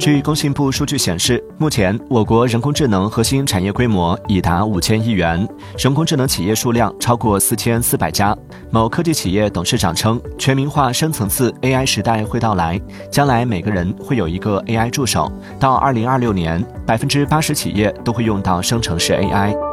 据工信部数据显示目前我国人工智能核心产业规模已达五千亿元人工智能企业数量超过四千四百家。某科技企业董事长称全民化深层次 ai 时代会到来将来每个人会有一个 ai 助手到二零二六年百分之八十企业都会用到生成式 ai